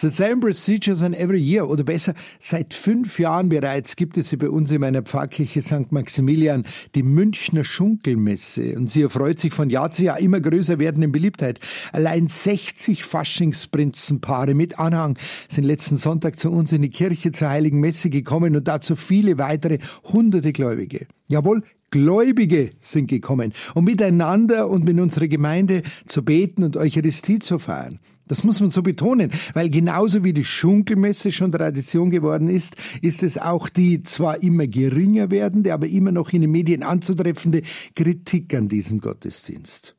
The same procedures in every year, oder besser, seit fünf Jahren bereits gibt es sie bei uns in meiner Pfarrkirche St. Maximilian, die Münchner Schunkelmesse. Und sie erfreut sich von Jahr zu Jahr immer größer werdenden Beliebtheit. Allein 60 Faschingsprinzenpaare mit Anhang sind letzten Sonntag zu uns in die Kirche zur Heiligen Messe gekommen und dazu viele weitere hunderte Gläubige. Jawohl, Gläubige sind gekommen, um miteinander und mit unserer Gemeinde zu beten und Eucharistie zu feiern. Das muss man so betonen, weil genauso wie die Schunkelmesse schon Tradition geworden ist, ist es auch die zwar immer geringer werdende, aber immer noch in den Medien anzutreffende Kritik an diesem Gottesdienst.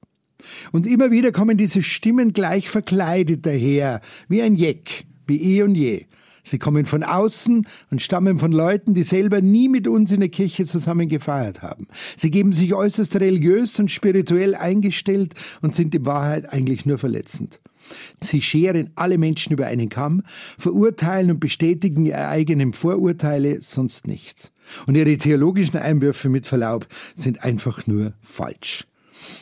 Und immer wieder kommen diese Stimmen gleich verkleidet daher, wie ein Jeck, wie eh und je. Sie kommen von außen und stammen von Leuten, die selber nie mit uns in der Kirche zusammen gefeiert haben. Sie geben sich äußerst religiös und spirituell eingestellt und sind in Wahrheit eigentlich nur verletzend. Sie scheren alle Menschen über einen Kamm, verurteilen und bestätigen ihre eigenen Vorurteile, sonst nichts. Und ihre theologischen Einwürfe mit Verlaub sind einfach nur falsch.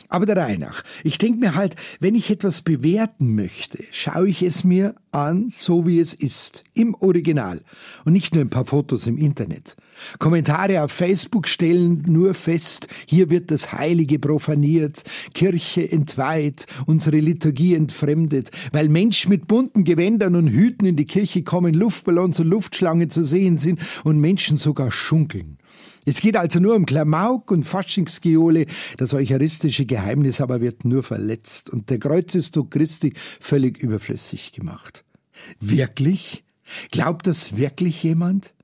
Aber der Reihe nach. Ich denke mir halt, wenn ich etwas bewerten möchte, schaue ich es mir an, so wie es ist, im Original und nicht nur ein paar Fotos im Internet. Kommentare auf Facebook stellen nur fest, hier wird das Heilige profaniert, Kirche entweiht, unsere Liturgie entfremdet, weil Menschen mit bunten Gewändern und Hüten in die Kirche kommen, Luftballons und Luftschlangen zu sehen sind und Menschen sogar schunkeln. Es geht also nur um Klamauk und Faschingsgeole, das eucharistische Geheimnis aber wird nur verletzt und der Kreuzestod Christi völlig überflüssig gemacht. Wirklich? Glaubt das wirklich jemand?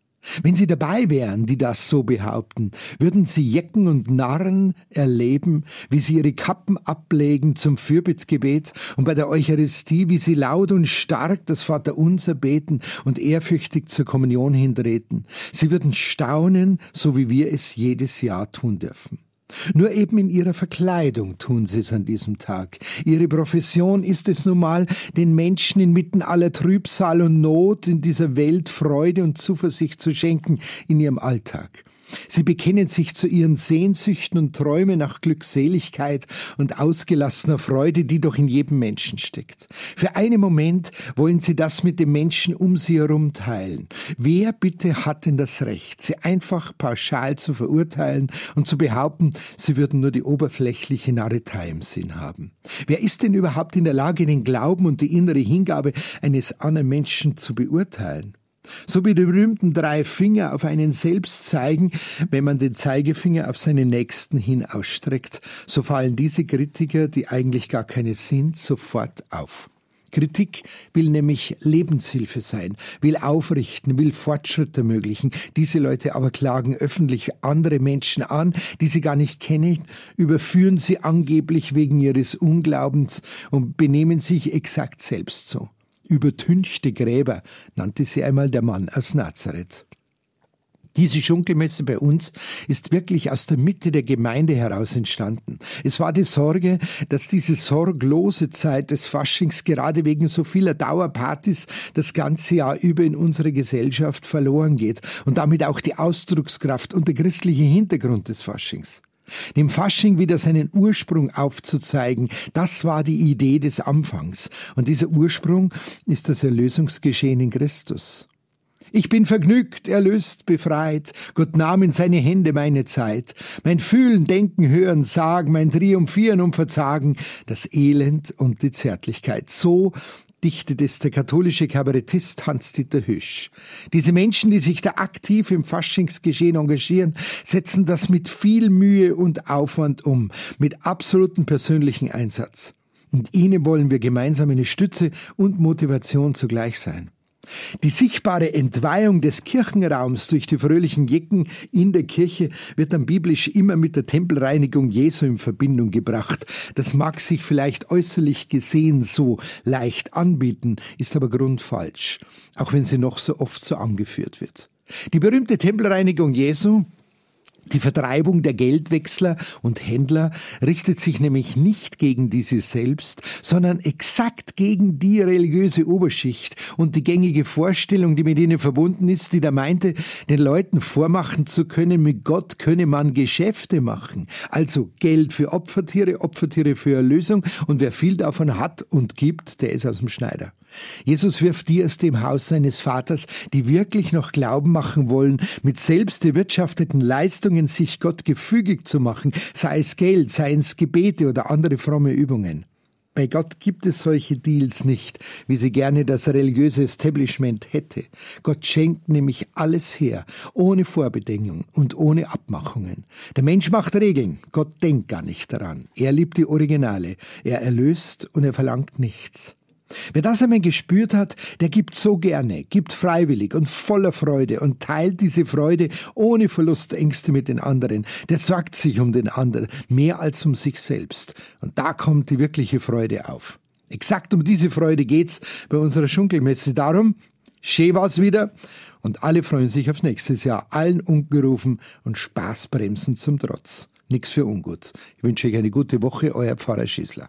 Wenn Sie dabei wären, die das so behaupten, würden Sie Jecken und Narren erleben, wie sie ihre Kappen ablegen zum Fürbittgebet und bei der Eucharistie, wie sie laut und stark das Vaterunser beten und ehrfürchtig zur Kommunion hintreten. Sie würden staunen, so wie wir es jedes Jahr tun dürfen. Nur eben in ihrer Verkleidung tun sie es an diesem Tag. Ihre Profession ist es nun mal, den Menschen inmitten aller Trübsal und Not in dieser Welt Freude und Zuversicht zu schenken in ihrem Alltag. Sie bekennen sich zu ihren Sehnsüchten und Träumen nach Glückseligkeit und ausgelassener Freude, die doch in jedem Menschen steckt. Für einen Moment wollen sie das mit den Menschen um sie herum teilen. Wer bitte hat denn das Recht, sie einfach pauschal zu verurteilen und zu behaupten, sie würden nur die oberflächliche Narretei im Sinn haben? Wer ist denn überhaupt in der Lage, den Glauben und die innere Hingabe eines anderen Menschen zu beurteilen? So wie die berühmten drei Finger auf einen selbst zeigen, wenn man den Zeigefinger auf seinen Nächsten hin ausstreckt, so fallen diese Kritiker, die eigentlich gar keine sind, sofort auf. Kritik will nämlich Lebenshilfe sein, will aufrichten, will Fortschritt ermöglichen. Diese Leute aber klagen öffentlich andere Menschen an, die sie gar nicht kennen, überführen sie angeblich wegen ihres Unglaubens und benehmen sich exakt selbst so. Übertünchte Gräber nannte sie einmal der Mann aus Nazareth. Diese Schunkelmesse bei uns ist wirklich aus der Mitte der Gemeinde heraus entstanden. Es war die Sorge, dass diese sorglose Zeit des Faschings gerade wegen so vieler Dauerpartys das ganze Jahr über in unsere Gesellschaft verloren geht und damit auch die Ausdruckskraft und der christliche Hintergrund des Faschings. Dem Fasching wieder seinen Ursprung aufzuzeigen, das war die Idee des Anfangs. Und dieser Ursprung ist das Erlösungsgeschehen in Christus. Ich bin vergnügt, erlöst, befreit. Gott nahm in seine Hände meine Zeit. Mein Fühlen, Denken, Hören, Sagen, mein Triumphieren und Verzagen, das Elend und die Zärtlichkeit. So dichtet es der katholische Kabarettist Hans-Dieter Hüsch. Diese Menschen, die sich da aktiv im Faschingsgeschehen engagieren, setzen das mit viel Mühe und Aufwand um, mit absolutem persönlichen Einsatz. Und ihnen wollen wir gemeinsam eine Stütze und Motivation zugleich sein. Die sichtbare Entweihung des Kirchenraums durch die fröhlichen Jecken in der Kirche wird dann biblisch immer mit der Tempelreinigung Jesu in Verbindung gebracht. Das mag sich vielleicht äußerlich gesehen so leicht anbieten, ist aber grundfalsch, auch wenn sie noch so oft so angeführt wird. Die berühmte Tempelreinigung Jesu die Vertreibung der Geldwechsler und Händler richtet sich nämlich nicht gegen diese selbst, sondern exakt gegen die religiöse Oberschicht und die gängige Vorstellung, die mit ihnen verbunden ist, die da meinte, den Leuten vormachen zu können, mit Gott könne man Geschäfte machen. Also Geld für Opfertiere, Opfertiere für Erlösung und wer viel davon hat und gibt, der ist aus dem Schneider. Jesus wirft die aus dem Haus seines Vaters, die wirklich noch Glauben machen wollen, mit selbst erwirtschafteten Leistungen sich Gott gefügig zu machen, sei es Geld, sei es Gebete oder andere fromme Übungen. Bei Gott gibt es solche Deals nicht, wie sie gerne das religiöse Establishment hätte. Gott schenkt nämlich alles her, ohne Vorbedingung und ohne Abmachungen. Der Mensch macht Regeln, Gott denkt gar nicht daran. Er liebt die Originale, er erlöst und er verlangt nichts. Wer das einmal gespürt hat, der gibt so gerne, gibt freiwillig und voller Freude und teilt diese Freude ohne Verlustängste mit den anderen. Der sorgt sich um den anderen mehr als um sich selbst. Und da kommt die wirkliche Freude auf. Exakt um diese Freude geht's bei unserer Schunkelmesse. Darum, schön war's wieder und alle freuen sich auf nächstes Jahr. Allen ungerufen und Spaßbremsen zum Trotz. Nix für ungut. Ich wünsche euch eine gute Woche, euer Pfarrer Schießler.